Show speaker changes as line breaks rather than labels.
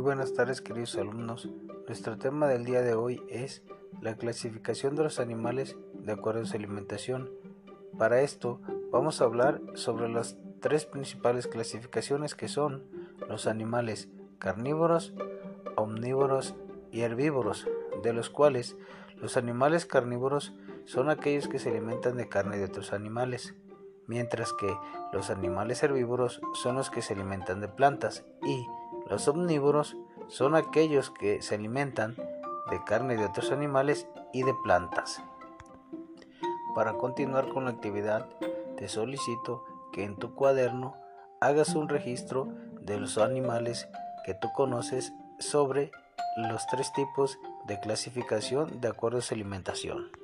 buenas tardes queridos alumnos. Nuestro tema del día de hoy es la clasificación de los animales de acuerdo a su alimentación. Para esto vamos a hablar sobre las tres principales clasificaciones que son los animales carnívoros, omnívoros y herbívoros, de los cuales los animales carnívoros son aquellos que se alimentan de carne de otros animales, mientras que los animales herbívoros son los que se alimentan de plantas y los omnívoros son aquellos que se alimentan de carne de otros animales y de plantas. Para continuar con la actividad, te solicito que en tu cuaderno hagas un registro de los animales que tú conoces sobre los tres tipos de clasificación de acuerdo a su alimentación.